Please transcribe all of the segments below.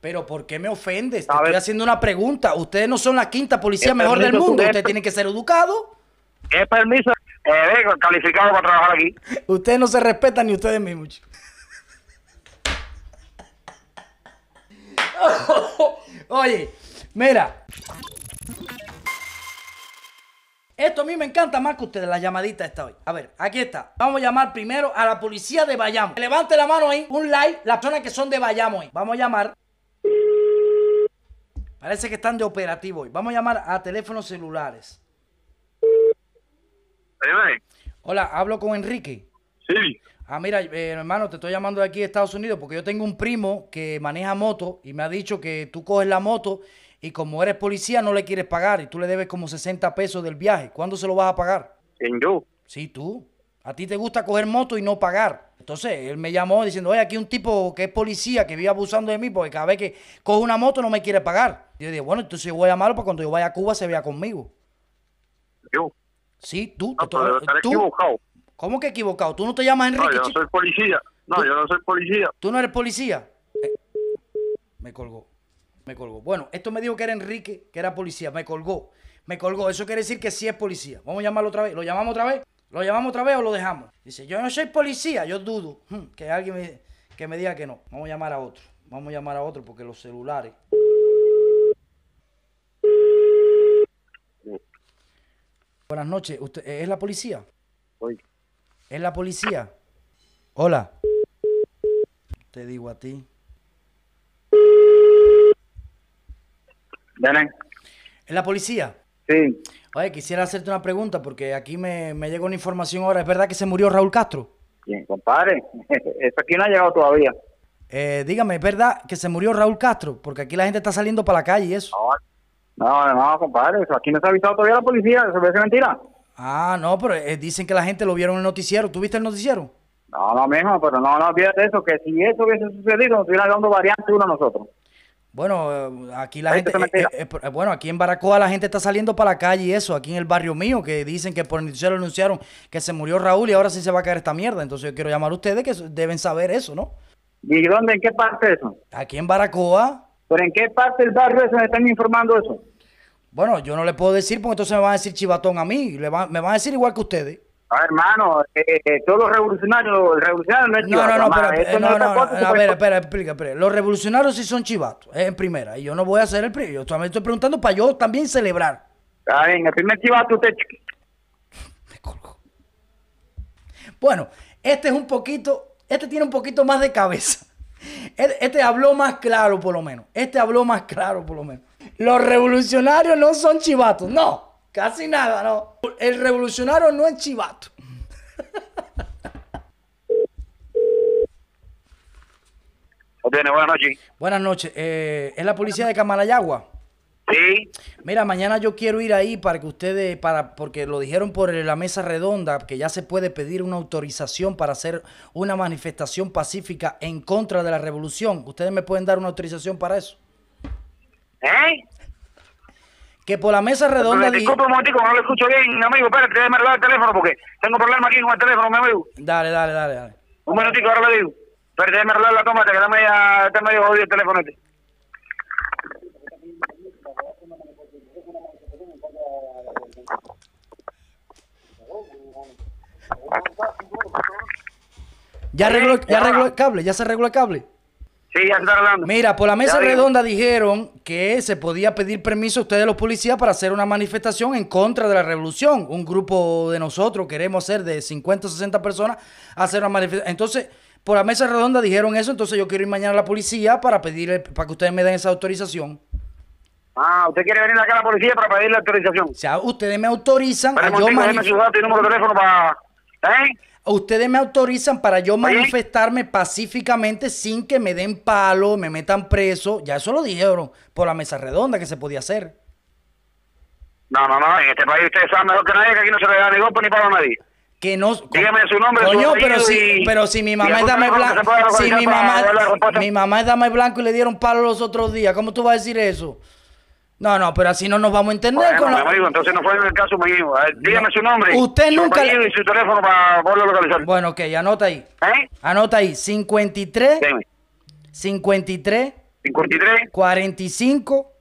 Pero ¿por qué me ofendes? Te A ver. estoy haciendo una pregunta. Ustedes no son la quinta policía El mejor del mundo. sujeto. Ustedes tienen que ser educados. ¿Qué permiso eh, vengo calificado para trabajar aquí? Ustedes no se respetan ni ustedes mismos. Oye, mira. Esto a mí me encanta más que ustedes, la llamadita esta hoy. A ver, aquí está. Vamos a llamar primero a la policía de Bayamo. Levante la mano ahí, un like, las personas que son de Bayamo ahí. Vamos a llamar. Parece que están de operativo hoy. Vamos a llamar a teléfonos celulares. Hola, hablo con Enrique. Sí. Ah, mira, eh, hermano, te estoy llamando de aquí de Estados Unidos porque yo tengo un primo que maneja moto y me ha dicho que tú coges la moto y como eres policía no le quieres pagar y tú le debes como 60 pesos del viaje. ¿Cuándo se lo vas a pagar? ¿Quién yo? Sí, tú. A ti te gusta coger moto y no pagar. Entonces, él me llamó diciendo, oye, aquí un tipo que es policía que vive abusando de mí porque cada vez que coge una moto no me quiere pagar. Y yo dije, bueno, entonces yo voy a llamarlo para cuando yo vaya a Cuba se vea conmigo. Yo. Sí, tú. No, te- pero estaré tú. equivocado. ¿Cómo que equivocado? ¿Tú no te llamas No, Enrique? yo no soy policía. No, Tú- yo no soy policía. ¿Tú no eres policía? Eh, me colgó. Me colgó. Bueno, esto me dijo que era Enrique, que era policía. Me colgó. Me colgó. Eso quiere decir que sí es policía. Vamos a llamarlo otra vez. ¿Lo llamamos otra vez? ¿Lo llamamos otra vez o lo dejamos? Dice, yo no soy policía. Yo dudo hmm, que alguien me, que me diga que no. Vamos a llamar a otro. Vamos a llamar a otro porque los celulares. Buenas noches. ¿Usted es la policía? Oye. ¿Es la policía? Hola. Te digo a ti. Ven. ¿Es la policía? Sí. Oye, quisiera hacerte una pregunta porque aquí me, me llegó una información ahora. ¿Es verdad que se murió Raúl Castro? Bien, compadre. Eso aquí no ha llegado todavía. Eh, dígame, ¿es verdad que se murió Raúl Castro? Porque aquí la gente está saliendo para la calle y eso. No, no, no, compadre. Eso aquí no se ha avisado todavía la policía. ¿Eso parece mentira? Ah, no, pero eh, dicen que la gente lo vieron en el noticiero. ¿Tú viste el noticiero? No, no, mijo, pero no, no olvídate eso. Que si eso hubiese sucedido, nos estuvieran dando variante uno a nosotros. Bueno, eh, aquí la gente... eh, eh, bueno, aquí en Baracoa la gente está saliendo para la calle y eso. Aquí en el barrio mío que dicen que por el noticiero anunciaron que se murió Raúl y ahora sí se va a caer esta mierda. Entonces yo quiero llamar a ustedes que deben saber eso, ¿no? ¿Y dónde, en qué parte eso? Aquí en Baracoa... ¿Pero en qué parte del barrio eso me están informando eso? Bueno, yo no le puedo decir porque entonces me van a decir chivatón a mí. Le van- me van a decir igual que ustedes. Ah, hermano, eh, eh, todos los revolucionarios, el revolucionario no es No, no, no, chivato, pero, eh, no, no, no, a ver, espera, explica, espera. Los revolucionarios sí son chivatos, es en primera. Y yo no voy a ser el primero. Yo también estoy preguntando para yo también celebrar. Está bien, el primer chivato usted... Me colgó. Bueno, este es un poquito, este tiene un poquito más de cabeza. Este, este habló más claro, por lo menos. Este habló más claro, por lo menos. Los revolucionarios no son chivatos. No, casi nada, no. El revolucionario no es chivato. Tiene buenas noches. Buenas noches. Eh, ¿Es la policía de Camalayagua? Sí, Mira, mañana yo quiero ir ahí para que ustedes, para, porque lo dijeron por la mesa redonda, que ya se puede pedir una autorización para hacer una manifestación pacífica en contra de la revolución. ¿Ustedes me pueden dar una autorización para eso? ¿eh? Que por la mesa redonda... di- Disculpe un momentico, no lo escucho bien, amigo. Espérate, déjame arreglar el teléfono porque tengo problema aquí con el teléfono, mi amigo. Dale, dale, dale, dale. Un minutico, ahora le digo. Espérate, déjame arreglar la toma, que está medio, está medio jodido el teléfono este. Ya arregló, ya Ya. arregló el cable, ya se arregló el cable. Sí, ya se está arreglando. Mira, por la mesa Ya digo. redonda dijeron que se podía pedir permiso a ustedes los policías para hacer una manifestación en contra de la revolución. Un grupo de nosotros queremos hacer de 50 o 60 personas hacer una manifestación. Entonces, por la mesa redonda dijeron eso, entonces yo quiero ir mañana a la policía para pedir para que ustedes me den esa autorización. Ah, usted quiere venir acá a la policía para pedirle autorización. O sea, ustedes me autorizan a Espera un yo manif- su dato y número de teléfono para... ¿Eh? Ustedes me autorizan para yo manifestarme pacíficamente sin que me den palo, me metan preso. Ya eso lo dijeron por la mesa redonda que se podía hacer. No, no, no, en este país ustedes saben mejor que nadie que aquí no se le da ni golpe ni palo a nadie. Que no. Dígame su nombre, Coño, pero si, y- pero si mi mamá es dame blanco, si mamá, mi mamá es dame blanco y le dieron palo los otros días, ¿cómo tú vas a decir eso? No, no, pero así no nos vamos a entender Bueno, con la- amigo, entonces no fue en el caso mío. Ver, dígame su nombre. Usted nunca- y su teléfono para poderlo localizar. Bueno, ok, anota ahí. ¿Eh? Anota ahí, 53, Dime. 53, 53 45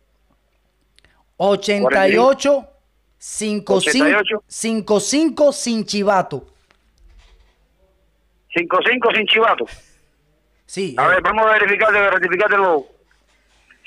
88 55 88. 55 sin chivato. 55 sin chivato. Sí. A eh, ver, vamos a verificar, de rectificar de nuevo.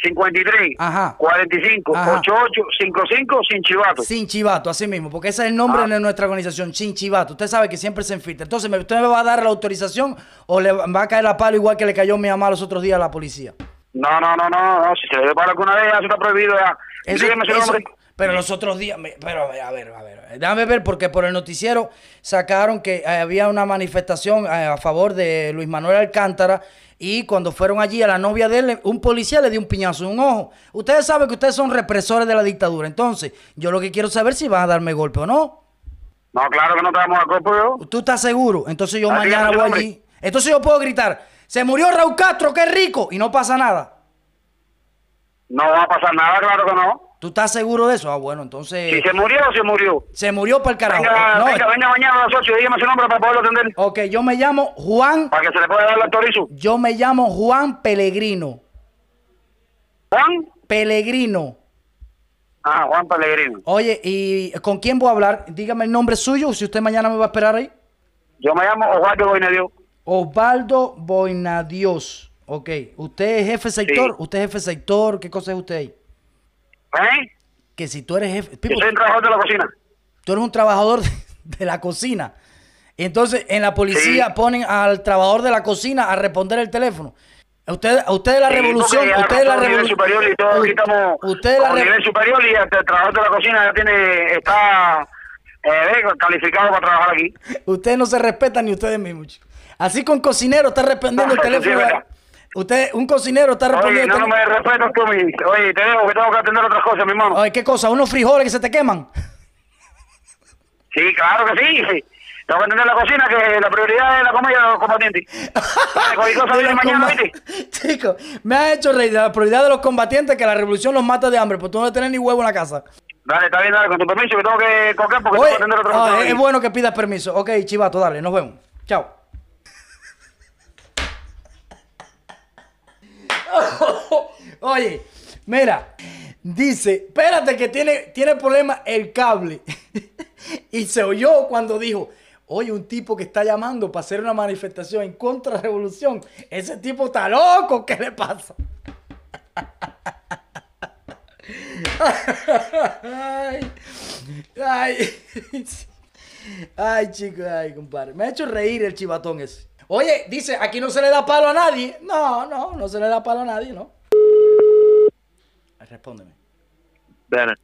53 Ajá. 45 Ajá. 88 55 sin chivato. Sin chivato, así mismo, porque ese es el nombre Ah. de nuestra organización, sin chivato. Usted sabe que siempre se infiltra. Entonces, ¿me- ¿usted me va a dar la autorización o le va a caer la palo igual que le cayó mi mamá los otros días a la policía? No, no, no, no, no, si se le dio para alguna vez, ya eso está prohibido ya. Eso- Dígame su eso- nombre. Pero los otros días, me- pero a ver, a ver, a ver, déjame ver porque por el noticiero sacaron que eh, había una manifestación eh, a favor de Luis Manuel Alcántara y cuando fueron allí a la novia de él, un policía le dio un piñazo en un ojo. Ustedes saben que ustedes son represores de la dictadura, entonces yo lo que quiero saber es si van a darme golpe o no. No, claro que no te vamos a cuerpo yo. ¿Tú estás seguro? Entonces yo Ah, mañana voy nombre. allí. Entonces yo puedo gritar, se murió Raúl Castro, qué rico, y no pasa nada. No va a pasar nada, claro que no. ¿Tú estás seguro de eso? Ah, bueno, entonces... Si se murió, se murió. Se murió para el carajo. Venga, No, venga, venga mañana a las 8 y dígame su nombre para poderlo atender. Ok, yo me llamo Juan, Para que se le pueda dar el autorizo. yo me llamo Juan Pellegrino. Juan. Pellegrino. Ah, Juan Pellegrino. Oye, ¿y con quién voy a hablar? Dígame el nombre suyo, si usted mañana me va a esperar ahí. Yo me llamo Osvaldo Boinadio. Osvaldo Boinadios. Ok, ¿usted es jefe sector? Sí. ¿Usted es jefe sector? ¿Qué cosa es usted ahí? ¿Eh? Que si tú eres jefe... Yo Pipo, soy un trabajador de la cocina. tú eres un trabajador de, la cocina. Entonces, en la policía Sí. ponen al trabajador de la cocina a responder el teléfono. Usted, usted de la Sí, revolución, porque ya usted de la revolución. superior y todo, aquí estamos Usted de la nivel superior y hasta el trabajador de la cocina ya tiene, está eh, calificado para trabajar aquí. Ustedes no se respetan ni ustedes mismos. Así con cocinero está respondiendo el No, sí es teléfono. verdad. Usted, un cocinero está Oye, respondiendo no, el no me respetas tú, mi. Oye, te dejo que tengo que atender otras cosas, mi hermano. Oye, ¿qué cosa? ¿Unos frijoles que se te queman? Sí, claro que sí. sí. Tengo que atender la cocina, que la prioridad es la comida de los combatientes. Cualquier cosa mañana, ¿viste? Chico, me ha hecho reír la prioridad de los combatientes que la revolución los mata de hambre, porque tú no tienes ni huevo en la casa. Dale, está bien, dale, con tu permiso, que tengo que coger porque Oye, tengo que atender otras ah, cosas. es, es bueno que pidas permiso. Ok, chivato, dale, nos vemos. Chao. Oye, mira, dice, espérate que tiene, tiene problema el cable. y se oyó cuando dijo, oye, un tipo que está llamando para hacer una manifestación en contra de la revolución. Ese tipo está loco, ¿qué le pasa? ay, ay, ay, chicos, ay, compadre. Me ha hecho reír el chivatón ese. Oye, dice, aquí no se le da palo a nadie. No, no, no se le da palo a nadie, ¿no? Respóndeme. Dale,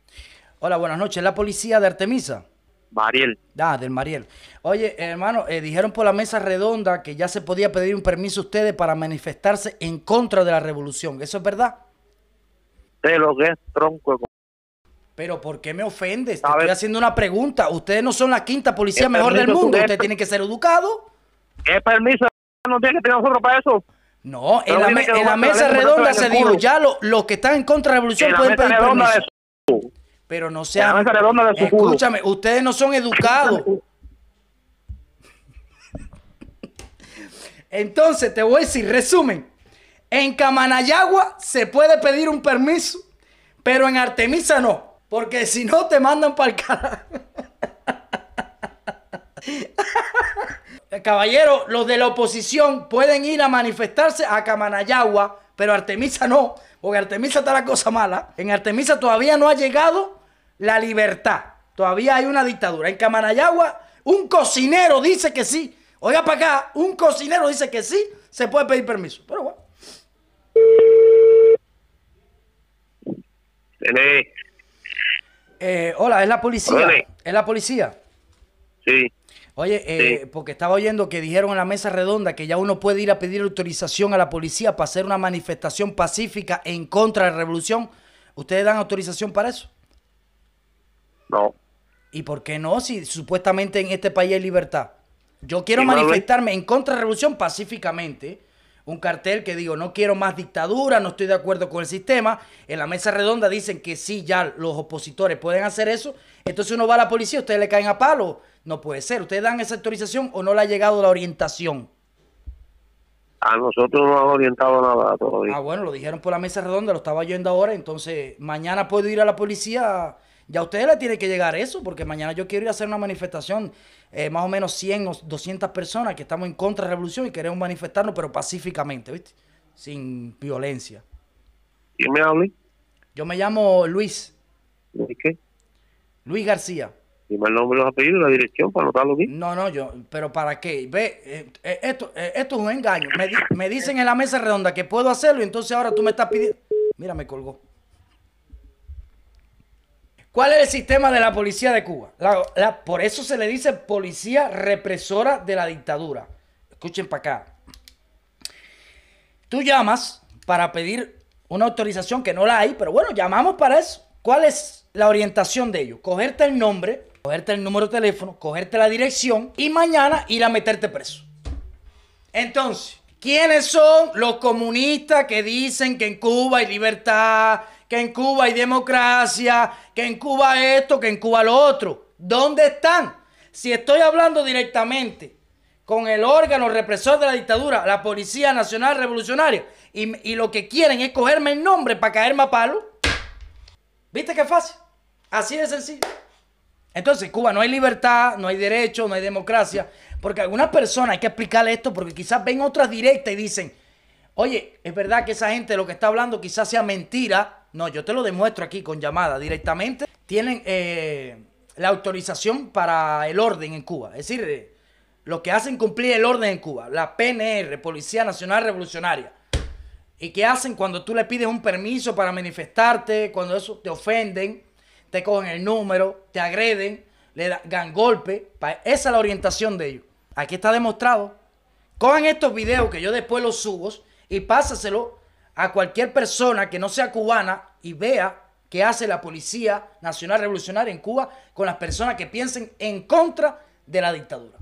Hola, buenas noches. ¿La policía de Artemisa? Mariel. Ah, del Mariel. Oye, hermano, eh, dijeron por la mesa redonda que ya se podía pedir un permiso a ustedes para manifestarse en contra de la revolución. ¿Eso es verdad? De lo que es tronco. Pero ¿por qué me ofendes? Te estoy haciendo una pregunta. Ustedes no son la quinta policía ¿Qué mejor del mundo. Ustedes tienen que ser educados. ¿Qué permiso no tiene que tener nosotros para eso? No, en la, me- en mesa redonda se dijo, ya lo- los que están en contra de la revolución En la pueden mesa pedir redonda permiso. de su... Pero no En la sean... mesa redonda de su culo. Escúchame, ustedes no son educados. Entonces, te voy a decir, resumen. En Camanayagua se puede pedir un permiso, pero en Artemisa no. Porque si no, te mandan para el carajo. Caballero, los de la oposición pueden ir a manifestarse a Camanayagua, pero Artemisa no, porque Artemisa está la cosa mala. En Artemisa todavía no ha llegado la libertad. Todavía hay una dictadura. En Camanayagua, un cocinero dice que sí. Oiga para acá, un cocinero dice que sí, se puede pedir permiso. Pero bueno. Eh, hola, es la policía. Es la policía. Sí. Oye, eh, Sí. porque estaba oyendo que dijeron en la mesa redonda que ya uno puede ir a pedir autorización a la policía para hacer una manifestación pacífica en contra de la revolución. ¿Ustedes dan autorización para eso? No. ¿Y por qué no? Si supuestamente en este país hay libertad. Yo quiero Sí, manifestarme en contra de la revolución pacíficamente. Un cartel que digo, no quiero más dictadura, no estoy de acuerdo con el sistema. En la mesa redonda dicen que sí, ya los opositores pueden hacer eso. Entonces uno va a la policía, ustedes le caen a palo. No puede ser. ¿Ustedes dan esa autorización o no le ha llegado la orientación? A nosotros no nos han orientado nada todavía. Ah, bueno, lo dijeron por la mesa redonda, lo estaba oyendo ahora, entonces mañana puedo ir a la policía. Ya a ustedes le tiene que llegar eso, porque mañana yo quiero ir a hacer una manifestación, eh, más o menos 100 o 200 personas que estamos en contra de la revolución y queremos manifestarnos, pero pacíficamente, ¿viste? Sin violencia. ¿Quién me habla? Yo me llamo Luis, ¿De qué? Luis García. Dime el nombre, los apellidos y la dirección para anotarlo aquí. No, no, yo, pero ¿para qué? Ve, eh, eh, esto, eh, esto es un engaño. Me, me dicen en la mesa redonda que puedo hacerlo y entonces ahora tú me estás pidiendo... Mira, me colgó. ¿Cuál es el sistema de la policía de Cuba? Por eso se le dice policía represora de la dictadura. Escuchen para acá. Tú llamas para pedir una autorización que no la hay, pero bueno, llamamos para eso. ¿Cuál es la orientación de ellos? Cogerte el nombre, cogerte el número de teléfono, cogerte la dirección y mañana ir a meterte preso. Entonces, ¿quiénes son los comunistas que dicen que en Cuba hay libertad, que en Cuba hay democracia, que en Cuba esto, que en Cuba lo otro? ¿Dónde están? Si estoy hablando directamente con el órgano represor de la dictadura, la Policía Nacional Revolucionaria, y, y lo que quieren es cogerme el nombre para caerme a palo, ¿viste qué fácil? Así de sencillo. Entonces, en Cuba no hay libertad, no hay derecho, no hay democracia. Porque algunas personas hay que explicarle esto porque quizás ven otras directas y dicen, oye, es verdad que esa gente lo que está hablando quizás sea mentira. No, yo te lo demuestro aquí con llamada directamente. Tienen eh, la autorización para el orden en Cuba. Es decir, eh, los que hacen cumplir el orden en Cuba. La PNR, Policía Nacional Revolucionaria. ¿Y qué hacen cuando tú le pides un permiso para manifestarte? Cuando eso te ofenden, te cogen el número, te agreden, le da- dan golpe. Esa es la orientación de ellos. Aquí está demostrado. Cojan estos videos que yo después los subo y pásaselo a cualquier persona que no sea cubana y vea qué hace la Policía Nacional Revolucionaria en Cuba con las personas que piensen en contra de la dictadura.